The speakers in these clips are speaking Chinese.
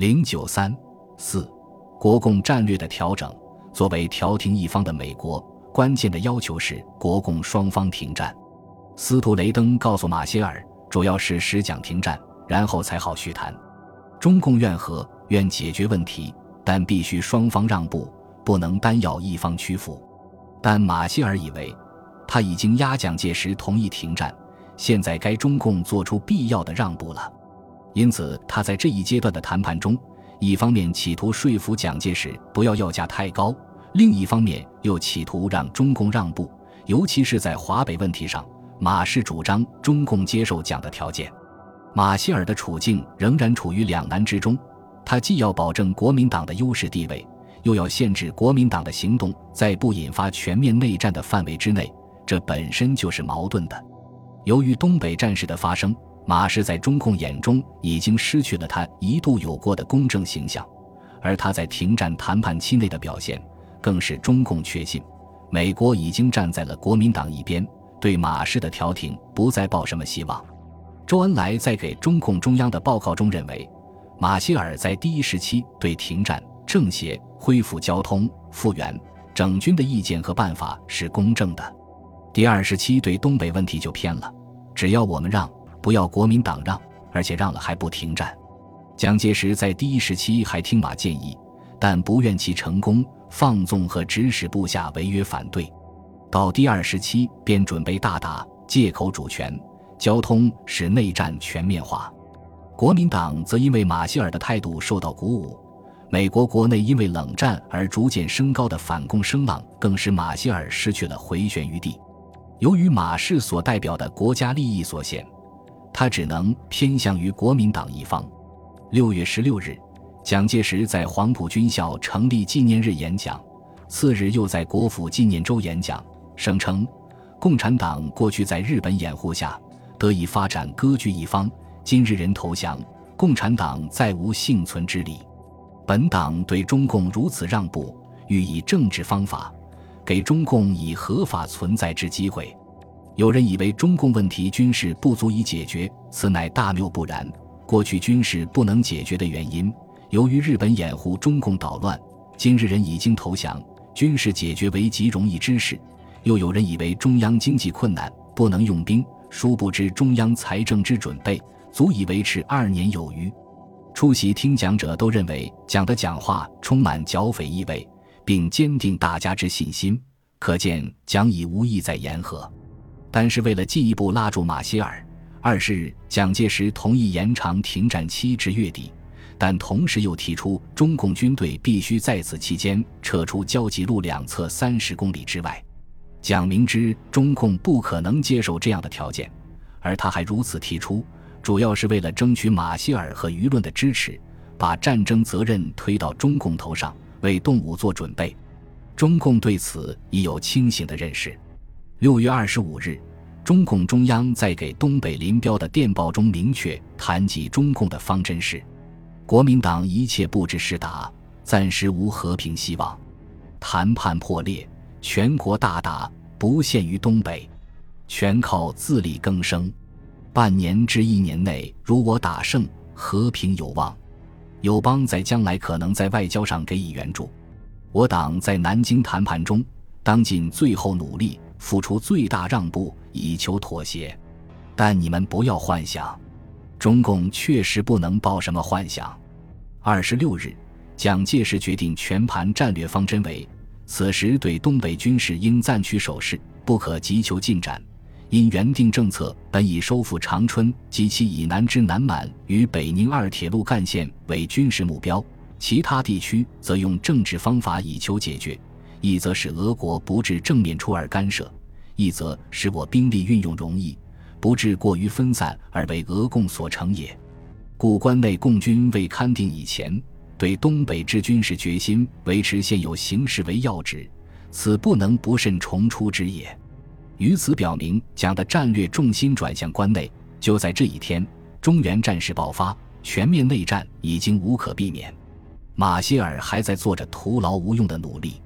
零九三四，国共战略的调整。作为调停一方的美国，关键的要求是国共双方停战。斯图雷登告诉马歇尔，主要是实讲停战，然后才好续谈。中共愿和，愿解决问题，但必须双方让步，不能单要一方屈服。但马歇尔以为，他已经压蒋介石同意停战，现在该中共做出必要的让步了。因此，他在这一阶段的谈判中，一方面企图说服蒋介石不要要价太高，另一方面又企图让中共让步，尤其是在华北问题上，马氏主张中共接受蒋的条件。马歇尔的处境仍然处于两难之中，他既要保证国民党的优势地位，又要限制国民党的行动在不引发全面内战的范围之内，这本身就是矛盾的。由于东北战事的发生。马氏在中共眼中已经失去了他一度有过的公正形象，而他在停战谈判期内的表现，更是中共确信美国已经站在了国民党一边，对马氏的调停不再抱什么希望。周恩来在给中共中央的报告中认为，马歇尔在第一时期对停战、政协、恢复交通、复员、整军的意见和办法是公正的，第二时期对东北问题就偏了，只要我们让。不要国民党让，而且让了还不停战。蒋介石在第一时期还听马建议，但不愿其成功，放纵和指使部下违约反对。到第二时期便准备大打，借口主权、交通使内战全面化。国民党则因为马歇尔的态度受到鼓舞，美国国内因为冷战而逐渐升高的反共声浪，更使马歇尔失去了回旋余地。由于马氏所代表的国家利益所限。他只能偏向于国民党一方。六月十六日，蒋介石在黄埔军校成立纪念日演讲，次日又在国府纪念周演讲，声称共产党过去在日本掩护下得以发展割据一方，今日人投降，共产党再无幸存之理。本党对中共如此让步，欲以政治方法给中共以合法存在之机会。有人以为中共问题军事不足以解决，此乃大谬不然。过去军事不能解决的原因，由于日本掩护中共捣乱，今日人已经投降，军事解决为极容易之事。又有人以为中央经济困难不能用兵，殊不知中央财政之准备足以维持二年有余。出席听讲者都认为讲的讲话充满剿匪意味，并坚定大家之信心，可见讲已无意在言和。但是为了进一步拉住马歇尔，二是，蒋介石同意延长停战期至月底，但同时又提出中共军队必须在此期间撤出交集路两侧三十公里之外。蒋明知中共不可能接受这样的条件，而他还如此提出，主要是为了争取马歇尔和舆论的支持，把战争责任推到中共头上，为动武做准备。中共对此已有清醒的认识。六月二十五日，中共中央在给东北林彪的电报中明确谈及中共的方针是：国民党一切布置是打，暂时无和平希望。谈判破裂，全国大打，不限于东北，全靠自力更生。半年至一年内，如我打胜，和平有望。友邦在将来可能在外交上给予援助。我党在南京谈判中，当尽最后努力。付出最大让步以求妥协，但你们不要幻想，中共确实不能抱什么幻想。二十六日，蒋介石决定全盘战略方针为：此时对东北军事应暂取守势，不可急求进展。因原定政策本以收复长春及其以南之南满与北宁二铁路干线为军事目标，其他地区则用政治方法以求解决。一则使俄国不致正面出而干涉，一则使我兵力运用容易，不致过于分散而为俄共所成也。故关内共军未勘定以前，对东北之军事决心维持现有形势为要旨，此不能不慎重出之也。于此表明，蒋的战略重心转向关内。就在这一天，中原战事爆发，全面内战已经无可避免。马歇尔还在做着徒劳无用的努力。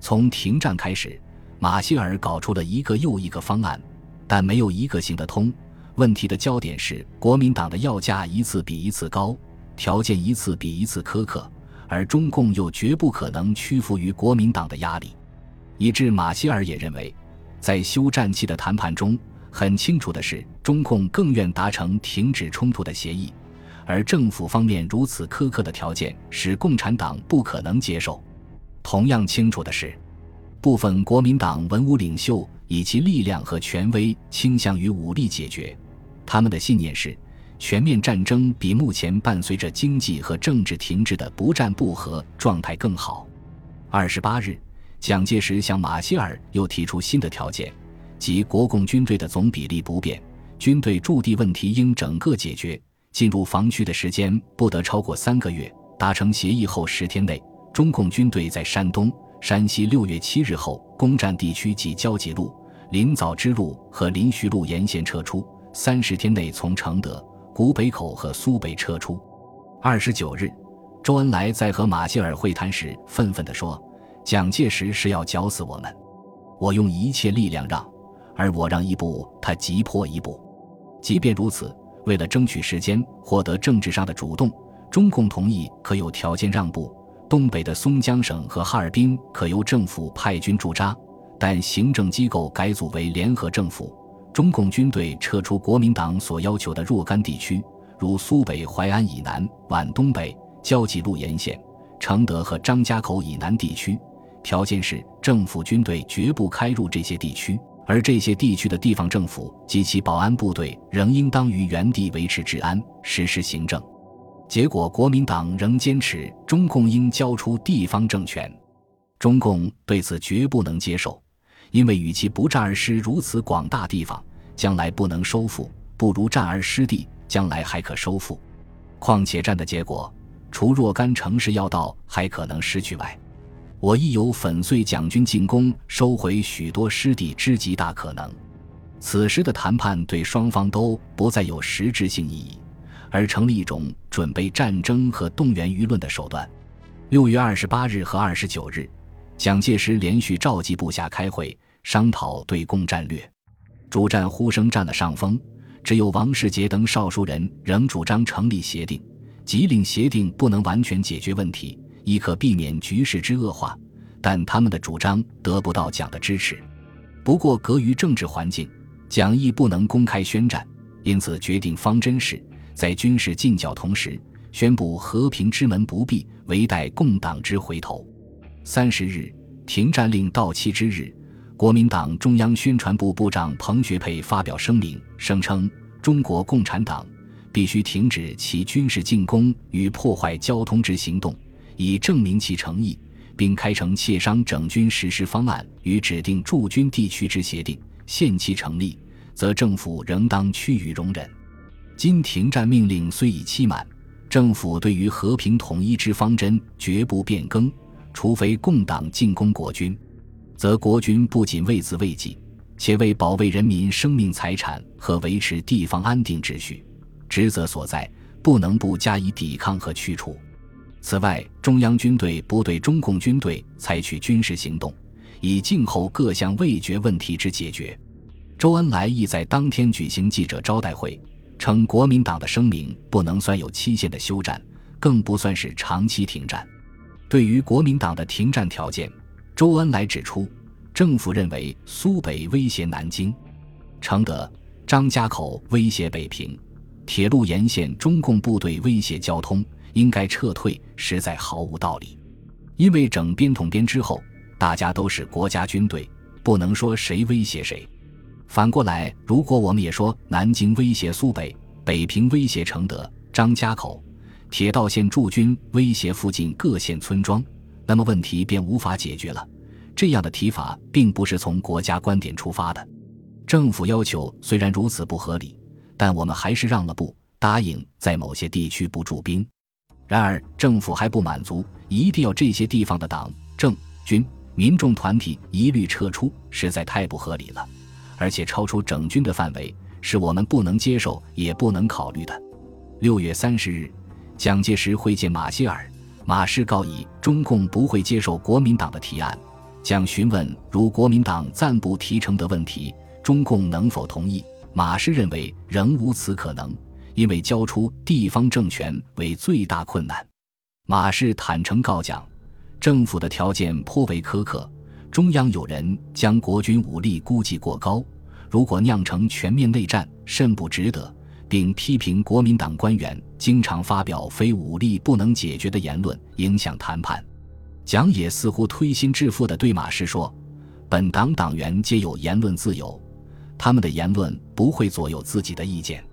从停战开始，马歇尔搞出了一个又一个方案，但没有一个行得通。问题的焦点是国民党的要价一次比一次高，条件一次比一次苛刻，而中共又绝不可能屈服于国民党的压力，以致马歇尔也认为，在休战期的谈判中，很清楚的是，中共更愿达成停止冲突的协议，而政府方面如此苛刻的条件使共产党不可能接受。同样清楚的是，部分国民党文武领袖以其力量和权威倾向于武力解决，他们的信念是。全面战争比目前伴随着经济和政治停滞的不战不和状态更好。二十八日，蒋介石向马歇尔又提出新的条件，即国共军队的总比例不变，军队驻地问题应整个解决，进入防区的时间不得超过三个月。达成协议后十天内，中共军队在山东、山西六月七日后攻占地区及交集路、临枣支路和临徐路沿线撤出，三十天内从承德。古北口和苏北撤出。二十九日，周恩来在和马歇尔会谈时愤愤地说：“蒋介石是要绞死我们，我用一切力量让，而我让一步，他急迫一步。即便如此，为了争取时间，获得政治上的主动，中共同意可有条件让步。东北的松江省和哈尔滨可由政府派军驻扎，但行政机构改组为联合政府。”中共军队撤出国民党所要求的若干地区，如苏北淮安以南、皖东北、交际路沿线、承德和张家口以南地区，条件是政府军队绝不开入这些地区，而这些地区的地方政府及其保安部队仍应当于原地维持治安、实施行政。结果，国民党仍坚持中共应交出地方政权，中共对此绝不能接受。因为与其不战而失如此广大地方，将来不能收复，不如战而失地，将来还可收复。况且战的结果，除若干城市要道还可能失去外，我亦有粉碎蒋军进攻、收回许多失地之极大可能。此时的谈判对双方都不再有实质性意义，而成了一种准备战争和动员舆论的手段。六月二十八日和二十九日。蒋介石连续召集部下开会商讨对共战略，主战呼声占了上风。只有王世杰等少数人仍主张成立协定，即令协定不能完全解决问题，亦可避免局势之恶化。但他们的主张得不到蒋的支持。不过，隔于政治环境，蒋亦不能公开宣战，因此决定方针是在军事进剿同时，宣布和平之门不闭，唯待共党之回头。三十日，停战令到期之日，国民党中央宣传部部长彭学培发表声明，声称中国共产党必须停止其军事进攻与破坏交通之行动，以证明其诚意，并开诚协商整军实施方案与指定驻军地区之协定。限期成立，则政府仍当趋于容忍。今停战命令虽已期满，政府对于和平统一之方针绝不变更。除非共党进攻国军，则国军不仅为自卫己，且为保卫人民生命财产和维持地方安定秩序，职责所在，不能不加以抵抗和驱除。此外，中央军队不对中共军队采取军事行动，以静候各项未决问题之解决。周恩来亦在当天举行记者招待会，称国民党的声明不能算有期限的休战，更不算是长期停战。对于国民党的停战条件，周恩来指出，政府认为苏北威胁南京，承德、张家口威胁北平，铁路沿线中共部队威胁交通，应该撤退，实在毫无道理。因为整编统编之后，大家都是国家军队，不能说谁威胁谁。反过来，如果我们也说南京威胁苏北，北平威胁承德、张家口。铁道线驻军威胁附近各县村庄，那么问题便无法解决了。这样的提法并不是从国家观点出发的。政府要求虽然如此不合理，但我们还是让了步，答应在某些地区不驻兵。然而政府还不满足，一定要这些地方的党政军民众团体一律撤出，实在太不合理了，而且超出整军的范围，是我们不能接受也不能考虑的。六月三十日。蒋介石会见马歇尔，马氏告以中共不会接受国民党的提案。蒋询问如国民党暂不提成的问题，中共能否同意？马氏认为仍无此可能，因为交出地方政权为最大困难。马氏坦诚告讲，政府的条件颇为苛刻，中央有人将国军武力估计过高，如果酿成全面内战，甚不值得。并批评国民党官员经常发表非武力不能解决的言论，影响谈判。蒋也似乎推心置腹地对马氏说：“本党党员皆有言论自由，他们的言论不会左右自己的意见。”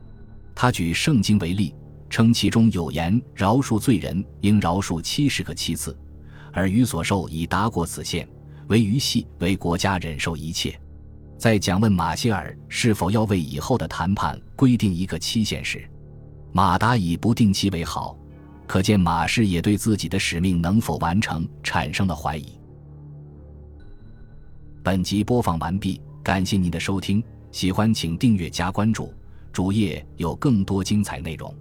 他举圣经为例，称其中有言：“饶恕罪人，应饶恕七十个七次；而余所受已达过此限，为鱼系为国家忍受一切。”在讲问马歇尔是否要为以后的谈判规定一个期限时，马达以不定期为好，可见马氏也对自己的使命能否完成产生了怀疑。本集播放完毕，感谢您的收听，喜欢请订阅加关注，主页有更多精彩内容。